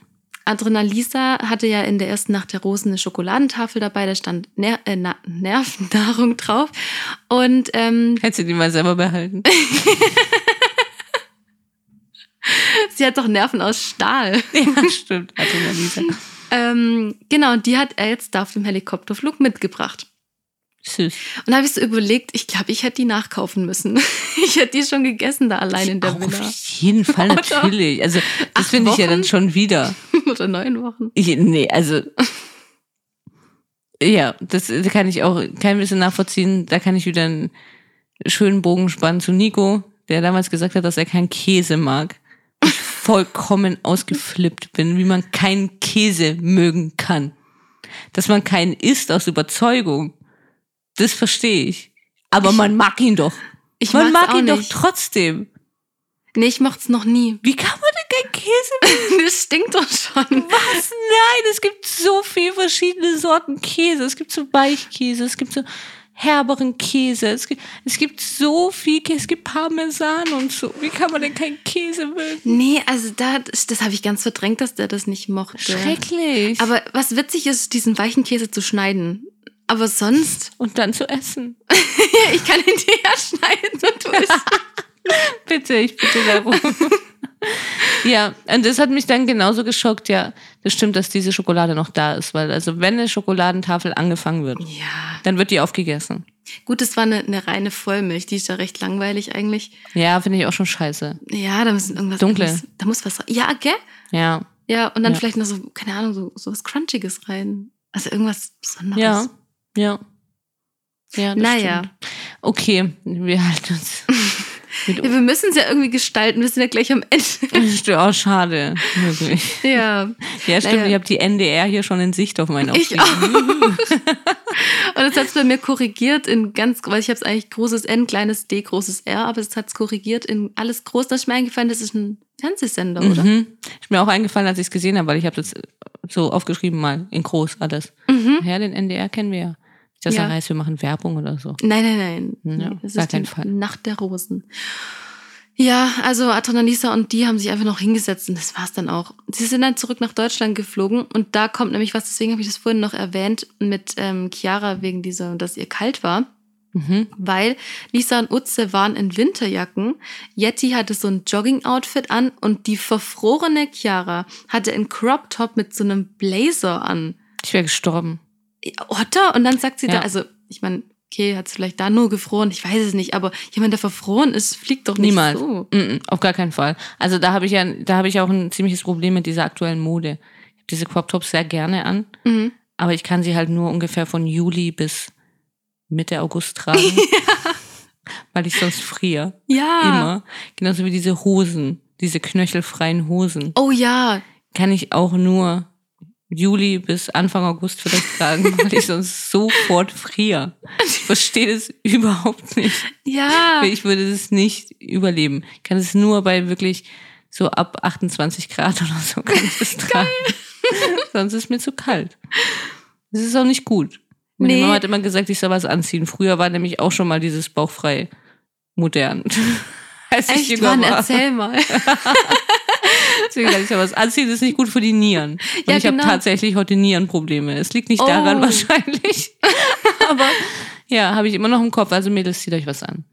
Adrena Lisa hatte ja in der ersten Nacht der Rosen eine Schokoladentafel dabei, da stand Ner äh, Na Nervennahrung *laughs* drauf. Und ähm, Hättest du die mal selber behalten? *laughs* sie hat doch Nerven aus Stahl. *laughs* ja, stimmt. Hatte Lisa. Ähm, genau, und die hat er jetzt da auf dem Helikopterflug mitgebracht. Süß. Und da habe ich so überlegt, ich glaube, ich hätte die nachkaufen müssen. *laughs* Ich hätte die schon gegessen da allein in der Villa. auf jeden Fall natürlich. Also das finde ich ja dann schon wieder. *laughs* Oder neun Wochen. Ich, nee, also ja, das kann ich auch kein bisschen nachvollziehen. Da kann ich wieder einen schönen Bogen spannen zu Nico, der damals gesagt hat, dass er keinen Käse mag. Ich *laughs* vollkommen ausgeflippt bin, wie man keinen Käse mögen kann. Dass man keinen isst aus Überzeugung. Das verstehe ich. Aber man mag ihn doch. Ich man mag ihn nicht. doch trotzdem. Nee, ich mochte es noch nie. Wie kann man denn keinen Käse *laughs* Das stinkt doch schon. Was? Nein, es gibt so viele verschiedene Sorten Käse. Es gibt so Weichkäse, es gibt so herberen Käse, es gibt, es gibt so viel Käse, es gibt Parmesan und so. Wie kann man denn keinen Käse mögen? Nee, also da, das, das habe ich ganz verdrängt, dass der das nicht mochte. Schrecklich. Aber was witzig ist, diesen weichen Käse zu schneiden. Aber sonst, *laughs* und dann zu essen. *laughs* ich kann ihn dir ja schneiden und du isst. *laughs* Bitte, ich bitte darum. ja, und das hat mich dann genauso geschockt. Ja, das stimmt, dass diese Schokolade noch da ist, weil also wenn eine Schokoladentafel angefangen wird, Ja. dann wird die aufgegessen. Gut, das war eine, eine reine Vollmilch. Die ist ja recht langweilig eigentlich. Ja, finde ich auch schon scheiße. Ja, da muss irgendwas. Dunkle. Da muss, da muss was rein. Ja, gell? Ja, Ja, und dann Ja. vielleicht noch so, keine Ahnung, so, so was Crunchiges rein. Also irgendwas Besonderes. Ja, ja. Ja, Naja. stimmt. Okay, wir halten uns. *laughs* Ja, wir müssen es ja irgendwie gestalten. Wir sind ja gleich am Ende. Oh, schade. Wirklich. ja. Ja, stimmt. Naja. Ich habe die NDR hier schon in Sicht auf meinen Ich Aufkleber. auch. Und das hat es bei mir korrigiert in ganz, weil ich habe es eigentlich großes N, kleines D, großes R, aber es hat es korrigiert in alles groß. Da ist mir eingefallen, das ist ein Fernsehsender, oder? Mhm. Ist mir auch eingefallen, als ich es gesehen habe, weil ich habe das so aufgeschrieben mal in groß alles. Mhm. Ja, den NDR kennen wir ja. Nicht, dass Ja. er heißt, wir machen Werbung oder so. Nein, nein, nein. Ja, das ist die Fall. Nacht der Rosen. Ja, also Adrenalisa und die haben sich einfach noch hingesetzt und das war's dann auch. Sie sind dann zurück nach Deutschland geflogen und da kommt nämlich was, deswegen habe ich das vorhin noch erwähnt, mit ähm, Chiara wegen dieser, dass ihr kalt war. Mhm. weil Lisa und Utze waren in Winterjacken. Yeti hatte so ein Jogging-Outfit an und die verfrorene Chiara hatte einen Crop-Top mit so einem Blazer an. Ich wäre gestorben. Oder? Und dann sagt sie Ja. da, also ich meine, okay, hat es vielleicht da nur gefroren, ich weiß es nicht, aber jemand, der verfroren ist, fliegt doch nicht Niemals. so. Mm, auf gar keinen Fall. Also da habe ich ja, da habe ich auch ein ziemliches Problem mit dieser aktuellen Mode. Ich habe diese Crop Tops sehr gerne an, Mhm. aber ich kann sie halt nur ungefähr von Juli bis Mitte August tragen, *laughs* weil ich sonst friere. Ja. Immer. Genauso wie diese Hosen, diese knöchelfreien Hosen. Oh ja. Kann ich auch nur Juli bis Anfang August vielleicht tragen, *laughs* weil ich sonst sofort friere. Ich verstehe das *laughs* überhaupt nicht. Ja. Ich würde das nicht überleben. Ich kann es nur bei wirklich so ab 28 Grad oder so kann ich das *laughs* tragen. Sonst ist mir zu kalt. Das ist auch nicht gut. Meine Nee. Mama hat immer gesagt, ich soll was anziehen. Früher war nämlich auch schon mal dieses bauchfrei modern. Als ich Echt, jünger Mann, war. erzähl mal. Deswegen gesagt, ich soll was anziehen, das ist nicht gut für die Nieren. Und Ja, ich habe genau. tatsächlich heute Nierenprobleme. Es liegt nicht Oh. daran wahrscheinlich. *laughs* Aber ja, habe ich immer noch im Kopf. Also Mädels, zieht euch was an.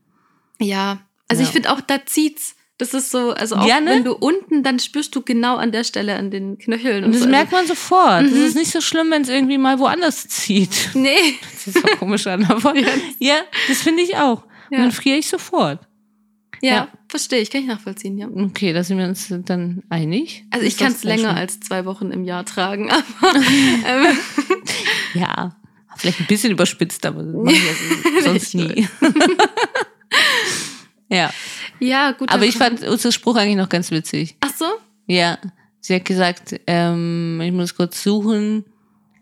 Ja. Also Ja. ich finde auch, da zieht's. Das ist so, also auch Ja, ne? wenn du unten, dann spürst du genau an der Stelle an den Knöcheln. Und das so. merkt man sofort. Das Mhm. ist nicht so schlimm, wenn es irgendwie mal woanders zieht. Also, nee. Das ist auch komisch an, aber *laughs* ja, das finde ich auch. Und Ja. dann friere ich sofort. Ja, Ja. verstehe ich, kann ich nachvollziehen, ja. Okay, da sind wir uns dann einig. Also ich kann es länger schön. als zwei Wochen im Jahr tragen, aber *laughs* ähm, *laughs* Ja, vielleicht ein bisschen überspitzt, aber das ja *laughs* sonst nie. ja, ja, gut. aber ich fand unseren Spruch eigentlich noch ganz witzig. Ach so? Ja, sie hat gesagt, ähm, ich muss kurz suchen.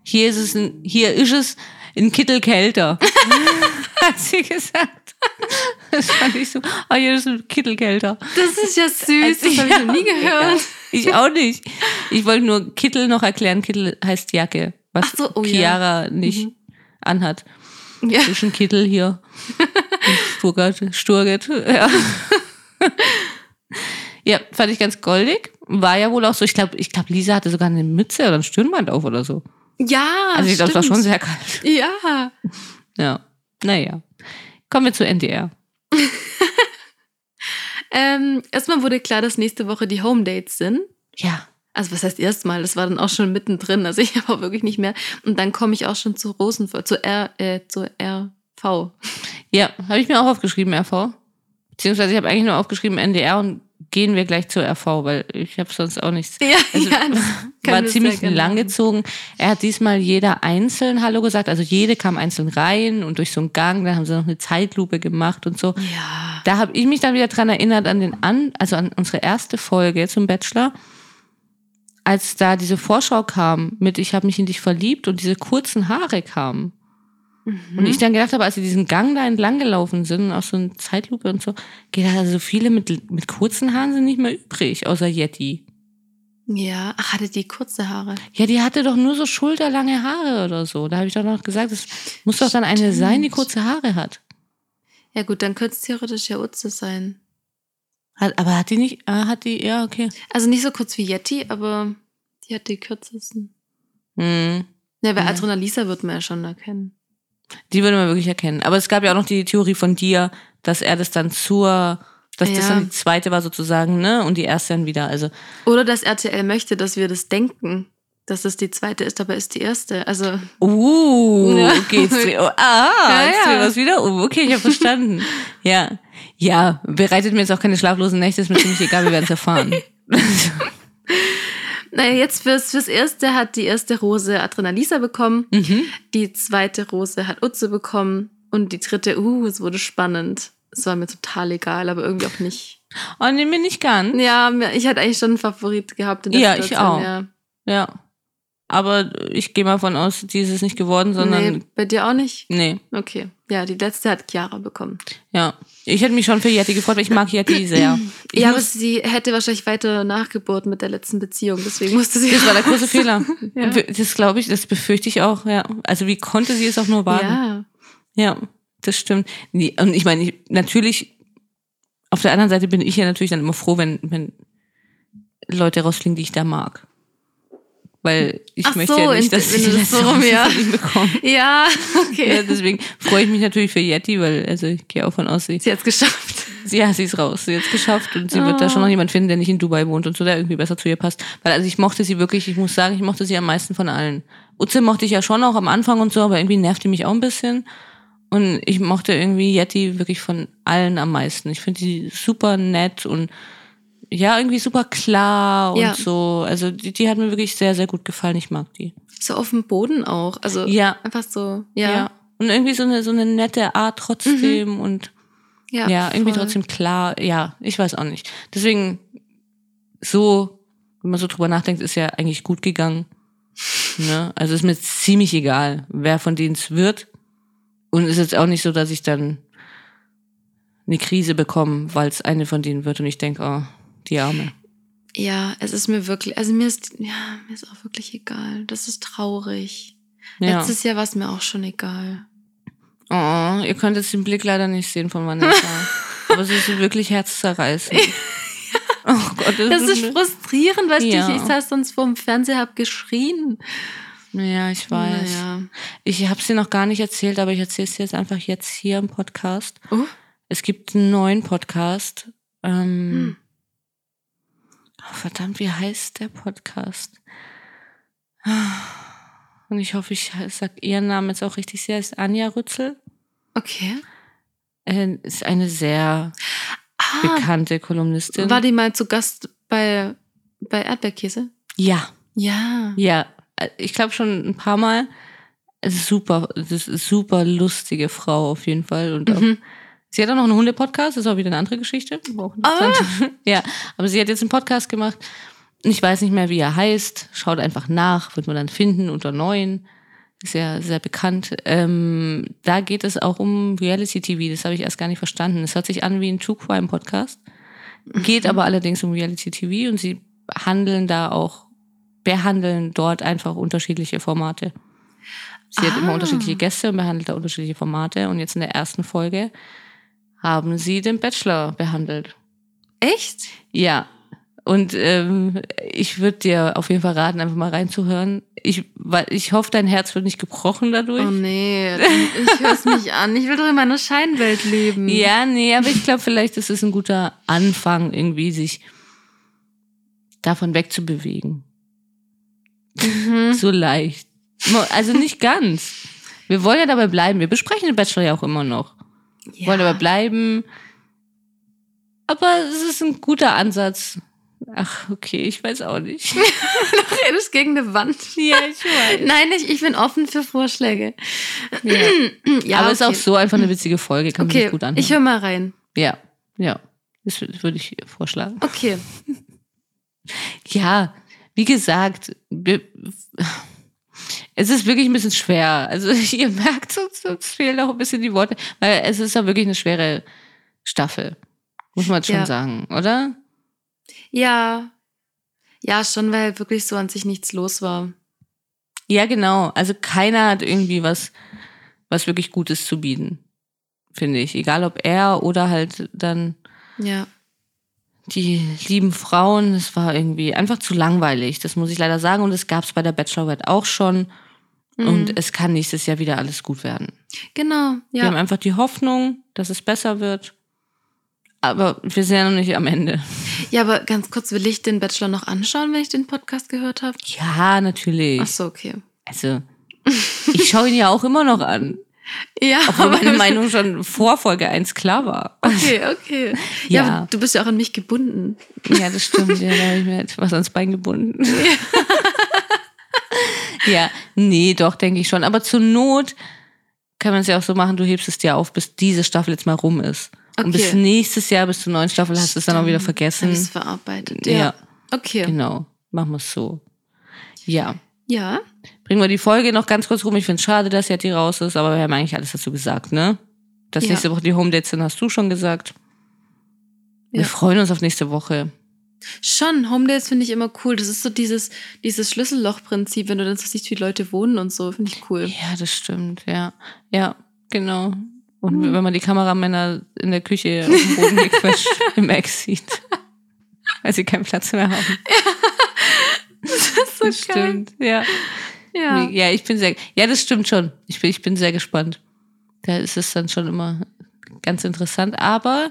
Hier ist es, ein, hier ist es in Kittel kälter. hat sie gesagt. *laughs* Das fand ich so. Ah, hier ist ein Kittel kälter. Das ist ja süß, das habe ich noch nie *laughs* gehört. Ich auch nicht. Ich wollte nur Kittel noch erklären. Kittel heißt Jacke, was Ach so, oh ja. Chiara nicht anhat. Ja. Zwischen Kittel hier und *laughs* Sturgert. Sturgert. Ja. ja, fand ich ganz goldig. War ja wohl auch so. Ich glaube, ich glaub, Lisa hatte sogar eine Mütze oder ein Stirnband auf oder so. Ja, Also ich glaube, es war schon sehr kalt. Ja. Ja. Naja. Kommen wir zu NDR. *laughs* Ähm, erstmal wurde klar, dass nächste Woche die Home Dates sind. Ja. Also was heißt erstmal? Das war dann auch schon mittendrin. Also ich *laughs* habe auch wirklich nicht mehr. Und dann komme ich auch schon zu Rosenvoll, zu R, äh, zu RV. Ja, habe ich mir auch aufgeschrieben, RV. Beziehungsweise ich habe eigentlich nur aufgeschrieben NDR und gehen wir gleich zur RV, weil ich habe sonst auch nichts. Ja, Also, ja, *laughs* war ziemlich sehr gerne lang machen. gezogen. Er hat diesmal jeder einzeln Hallo gesagt. Also jede kam einzeln rein und durch so einen Gang, da haben sie noch eine Zeitlupe gemacht und so. Ja. Da habe ich mich dann wieder dran erinnert an den an, also an unsere erste Folge zum Bachelor, als da diese Vorschau kam mit Ich habe mich in dich verliebt und diese kurzen Haare kamen. Und ich dann gedacht habe, als sie diesen Gang da entlang gelaufen sind, auch so eine Zeitlupe und so, gedacht, also so viele mit, mit kurzen Haaren sind nicht mehr übrig, außer Yeti. Ja. Ach, hatte die kurze Haare. Ja, die hatte doch nur so schulterlange Haare oder so. Da habe ich doch noch gesagt, es muss doch dann eine sein, die kurze Haare hat. Ja gut, dann könnte es theoretisch ja Utze sein. hat aber hat die nicht, ah, hat die, ja, okay. Also nicht so kurz wie Yeti, aber die hat die kürzesten. Hm. Ja, bei Ja. Adrenalisa wird man ja schon erkennen. Die würde man wirklich erkennen. Aber es gab ja auch noch die Theorie von dir, dass er das dann zur, dass das Ja. dann die zweite war sozusagen, ne? Und die erste dann wieder. Also, Oder dass RTL möchte, dass wir das denken, dass das die zweite ist, aber ist die erste. Also uh, Ja. geht's dir. Oh, ah, *laughs* Ja, jetzt ja. was wieder. Oh, okay, ich habe verstanden. *laughs* ja. Ja, bereitet mir jetzt auch keine schlaflosen Nächte, ist mir ziemlich egal, wir werden es erfahren. *laughs* naja, jetzt fürs, fürs erste hat die erste Rose Adrenalisa bekommen, mhm. die zweite Rose hat Utze bekommen und die dritte, uh, es wurde spannend. Es war mir total egal, aber irgendwie auch nicht. Oh, nee, mir nicht ganz. Ja, ich hatte eigentlich schon einen Favorit gehabt in der Ja, ich Situation. auch. Ja. Ja. Aber ich gehe mal von aus, die ist es nicht geworden, sondern. nee, bei dir auch nicht? Nee. Okay. Ja, die letzte hat Chiara bekommen. Ja. Ich hätte mich schon für Yeti gefreut, weil ich mag Yeti *clears throat* sehr. Ich ja, aber sie hätte wahrscheinlich weiter nachgebohrt mit der letzten Beziehung, deswegen musste sie. das war der große *laughs* Fehler. Ja. Das glaube ich, das befürchte ich auch, ja. Also wie konnte sie es auch nur wagen? Ja. Ja, das stimmt. Und ich meine, ich, natürlich, auf der anderen Seite bin ich ja natürlich dann immer froh, wenn, wenn Leute rausfliegen, die ich da mag. Weil ich Ach möchte so, ja nicht, dass die das letzte so rum, ja. von ihm bekomme. *laughs* Ja, okay. Ja, deswegen freue ich mich natürlich für Yeti, weil also ich gehe auch von aus, sie, Sie hat es geschafft. *laughs* ja, sie ist raus, sie hat es geschafft und sie wird da Oh. schon noch jemand finden, der nicht in Dubai wohnt und so, der irgendwie besser zu ihr passt. Weil also ich mochte sie wirklich, ich muss sagen, ich mochte sie am meisten von allen. Utze mochte ich ja schon auch am Anfang und so, aber irgendwie nervt die mich auch ein bisschen. Und ich mochte irgendwie Yeti wirklich von allen am meisten. Ich finde die super nett und ja, irgendwie super klar und Ja. so. Also die, die hat mir wirklich sehr, sehr gut gefallen. Ich mag die. So auf dem Boden auch. Also Ja. einfach so. Ja. Ja. Und irgendwie so eine, so eine nette Art trotzdem und Ja, ja, irgendwie voll. trotzdem klar. Ja, ich weiß auch nicht. Deswegen so, wenn man so drüber nachdenkt, ist ja eigentlich gut gegangen. *laughs* Ne? Also ist mir ziemlich egal, wer von denen es wird. Und ist jetzt auch nicht so, dass ich dann eine Krise bekomme, weil es eine von denen wird und ich denke, oh, die Arme. Ja, es ist mir wirklich, also mir ist, ja, mir ist auch wirklich egal. Das ist traurig. Ja. Letztes Jahr war es mir auch schon egal. Oh, ihr könnt jetzt den Blick leider nicht sehen von Vanessa. *laughs* aber sie ist wirklich herzzerreißend. Oh Gott, Das ist mir- frustrierend, weißt Ja. du, ich, ich saß sonst vor dem Fernseher, hab geschrien. Ja, ich weiß. Naja. Ich habe dir noch gar nicht erzählt, aber ich erzähle es dir jetzt einfach jetzt hier im Podcast. Oh, Es gibt einen neuen Podcast. Ähm, Hm. Verdammt, wie heißt der Podcast? Und ich hoffe, ich sag ihren Namen jetzt auch richtig. Sie heißt Anja Rützel. okay. Äh, ist eine sehr, Ah, bekannte Kolumnistin. war die mal zu Gast bei, bei Erdbeerkäse? ja, Ja. ja. Ich glaube schon ein paar Mal. Ist super, das ist super lustige Frau auf jeden Fall. Und auch, Mhm. Sie hat auch noch einen Hunde-Podcast, das ist auch wieder eine andere Geschichte. interessant. *laughs* Ja, aber sie hat jetzt einen Podcast gemacht. Ich weiß nicht mehr, wie er heißt. Schaut einfach nach, wird man dann finden unter neuen. Ist ja sehr bekannt. Ähm, da geht es auch um Reality TV. Das habe ich erst gar nicht verstanden. Es hört sich an wie ein True Crime Podcast. Geht aber allerdings um Reality TV und sie handeln da auch, behandeln dort einfach unterschiedliche Formate. Sie hat immer Ah. unterschiedliche Gäste und behandelt da unterschiedliche Formate. Und jetzt in der ersten Folge haben sie den Bachelor behandelt. Echt? Ja. Und ähm, ich würde dir auf jeden Fall raten, einfach mal reinzuhören. Ich, weil ich hoffe, dein Herz wird nicht gebrochen dadurch. Oh nee, ich höre es nicht an. Ich will doch in meiner Scheinwelt leben. Ja, nee, aber ich glaube, vielleicht ist es ein guter Anfang, irgendwie sich davon wegzubewegen. Mhm. So leicht. Also nicht ganz. Wir wollen ja dabei bleiben. Wir besprechen den Bachelor ja auch immer noch. Wir wollen dabei bleiben. Aber es ist ein guter Ansatz. Ach, okay, ich weiß auch nicht. *laughs* Du redest gegen eine Wand. ja, ich weiß. Nein, ich, ich bin offen für Vorschläge. Ja. *clears throat* Ja, aber es ist okay. auch so einfach eine witzige Folge, kann man Okay, sich gut anhören. ich höre mal rein. ja, ja. Das wür- würde ich vorschlagen. Okay. *laughs* Ja, wie gesagt, wir, es ist wirklich ein bisschen schwer. Also *laughs* ihr merkt, uns, uns fehlen auch ein bisschen die Worte, weil es ist ja wirklich eine schwere Staffel. Muss man schon Ja. sagen, oder? Ja. Ja, schon, weil wirklich so an sich nichts los war. Ja, genau. Also keiner hat irgendwie was, was wirklich Gutes zu bieten, finde ich. Egal ob er oder halt dann Ja. die lieben Frauen. Es war irgendwie einfach zu langweilig. Das muss ich leider sagen. Und es gab es bei der Bachelorette auch schon. Mhm. Und es kann nächstes Jahr wieder alles gut werden. Genau, Wir haben ja. einfach die Hoffnung, dass es besser wird. Aber wir sind ja noch nicht am Ende. Ja, aber ganz kurz, will ich den Bachelor noch anschauen, wenn ich den Podcast gehört habe? Ja, natürlich. Ach so, okay. Also, ich schaue ihn ja auch immer noch an. Ja, *laughs* Obwohl aber- meine Meinung schon vor Folge 1 klar war. Okay, okay. Ja, Ja. aber du bist ja auch an mich gebunden. Ja, das stimmt. Ja, da habe ich mir etwas ans Bein gebunden. ja, *laughs* nee, doch, denke ich schon. Aber zur Not kann man es ja auch so machen, du hebst es dir auf, bis diese Staffel jetzt mal rum ist. Und Okay. bis nächstes Jahr, bis zur neuen Staffel, hast du es dann auch wieder vergessen. Ich's verarbeitet. Ja. Ja. Okay. Genau, machen wir es so. Ja. Ja. Bringen wir die Folge noch ganz kurz rum. Ich finde es schade, dass jetzt die raus ist, aber wir haben eigentlich alles dazu gesagt, ne? Dass Ja. nächste Woche die Home Dates sind, hast du schon gesagt. Wir Ja. freuen uns auf nächste Woche. Schon, Home Dates finde ich immer cool. Das ist so dieses, dieses Schlüsselloch-Prinzip, wenn du dann so siehst, wie Leute wohnen und so, finde ich cool. Ja, das stimmt, ja. Ja, genau. Und Hm. wenn man die Kameramänner in der Küche auf dem Boden *laughs* gequetscht im Ex sieht. Weil sie keinen Platz mehr haben. *laughs* Das ist so Das stimmt, ja. Ja. Ja, ich bin sehr, ja, das stimmt schon. Ich bin, ich bin sehr gespannt. Da ist es dann schon immer ganz interessant. Aber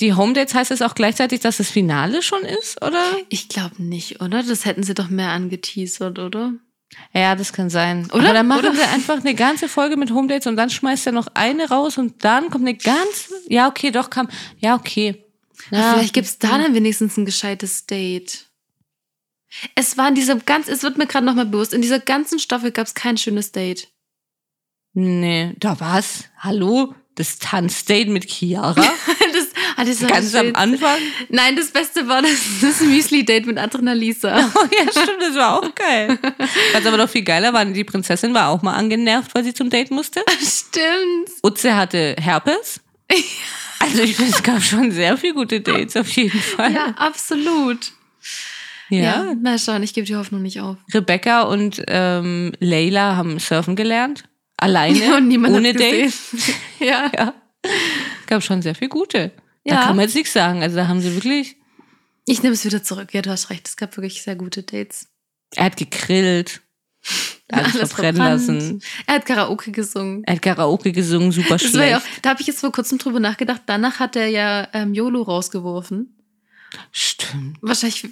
die Home Dates heißt es auch gleichzeitig, dass das Finale schon ist, oder? Ich glaube nicht, oder? Das hätten sie doch mehr angeteasert, oder? Ja, das kann sein. Oder? Aber dann machen Oder? sie einfach eine ganze Folge mit Home Dates und dann schmeißt er noch eine raus und dann kommt eine ganz, ja, okay, doch, kam, ja, okay. Ja, Vielleicht gibt's da dann wenigstens ein gescheites Date. Es war in dieser ganz, es wird mir gerade nochmal bewusst, in dieser ganzen Staffel gab's kein schönes Date. Nee, da war's. Hallo? Das Tanzdate mit Chiara? *laughs* ah, Ganz am Anfang? Nein, das Beste war das, das Müsli-Date mit Adrenalisa. *laughs* Oh ja, stimmt, das war auch geil. Was aber noch viel geiler war, die Prinzessin war auch mal angenervt, weil sie zum Date musste. *laughs* Stimmt. Utze hatte Herpes. *laughs* Also ich finde, es gab schon sehr viele gute Dates, auf jeden Fall. Ja, absolut. Ja. Ja, mal schauen, ich gebe die Hoffnung nicht auf. Rebecca und ähm, Leila haben surfen gelernt. Alleine, Und niemand ohne Date. ja. Ja. Gab schon sehr viel gute. Da Ja. kann man jetzt nichts sagen. Also da haben sie wirklich. Ich nehme es wieder zurück. Ja, du hast recht. Es gab wirklich sehr gute Dates. Er hat gegrillt, *laughs* alles, Alles verbrennen lassen. Er hat Karaoke gesungen. Er hat Karaoke gesungen, super war ja da habe ich jetzt vor kurzem drüber nachgedacht. Danach hat er ja ähm, YOLO rausgeworfen. Stimmt. Wahrscheinlich.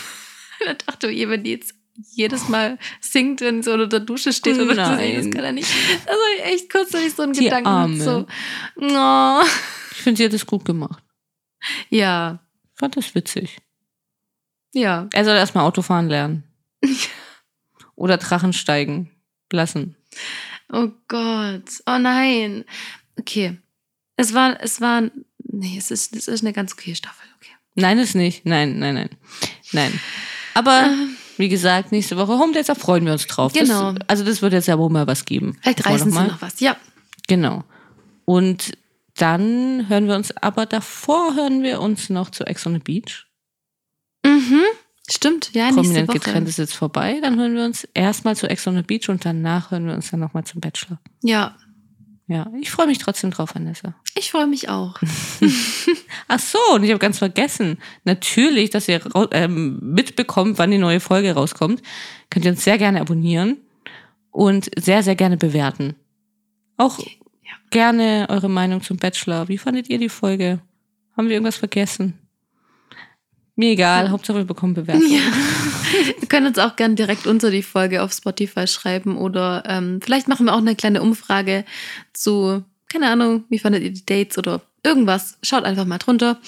*laughs* da dachte ich, wenn die jetzt jedes Mal singt, wenn sie unter der Dusche steht oder so, das kann er nicht. War echt kurz, dass ich so einen Die Gedanken Arme. So, oh. Ich finde, sie hat es gut gemacht. Ja, Ich fand das witzig. ja. Er soll erstmal Autofahren lernen. *laughs* Oder Drachen steigen lassen. Oh Gott. Oh nein. Okay. Es war, es war, nee, es ist, es ist eine ganz okay Staffel. Okay. Nein, ist nicht. Nein, nein, nein. Nein. Aber Ähm. wie gesagt, nächste Woche Home Dates, da freuen wir uns drauf. Genau. Das, also das wird jetzt ja wohl mal was geben. Vielleicht reißen sie mal. noch was. Ja. Genau. Und dann hören wir uns, aber davor hören wir uns noch zu Ex on the Beach. Mhm. Stimmt. Ja, Prominent Woche. getrennt ist jetzt vorbei. Dann hören wir uns erstmal zu Ex on the Beach und danach hören wir uns dann nochmal zum Bachelor. Ja. Ja, ich freue mich trotzdem drauf, Vanessa. Ich freue mich auch. *laughs* Ach so, und ich habe ganz vergessen. Natürlich, dass ihr ähm, mitbekommt, wann die neue Folge rauskommt. Könnt ihr uns sehr gerne abonnieren und sehr, sehr gerne bewerten. Auch. Gerne eure Meinung zum Bachelor. Wie fandet ihr die Folge? Haben wir irgendwas vergessen? Mir egal, Hauptsache wir bekommen Bewertungen. Ja. *laughs* Wir können uns auch gern direkt unter die Folge auf Spotify schreiben oder ähm, vielleicht machen wir auch eine kleine Umfrage zu, keine Ahnung, wie fandet ihr die Dates oder irgendwas. Schaut einfach mal drunter.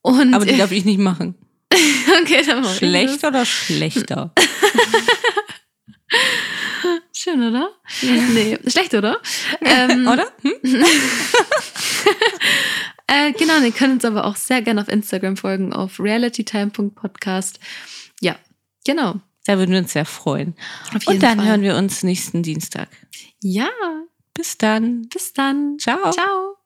Und Aber die darf *laughs* ich nicht machen. okay, dann mach Schlecht oder schlechter? *laughs* Schön, oder? Nee, schlecht, oder? ähm, *laughs* oder? Hm? *laughs* Äh, genau, ihr könnt uns aber auch sehr gerne auf Instagram folgen, auf realitytime.podcast. Ja, genau. Da würden wir uns sehr freuen. Auf jeden Und dann Fall. hören wir uns nächsten Dienstag. Ja, Bis dann. bis dann. Ciao. Ciao.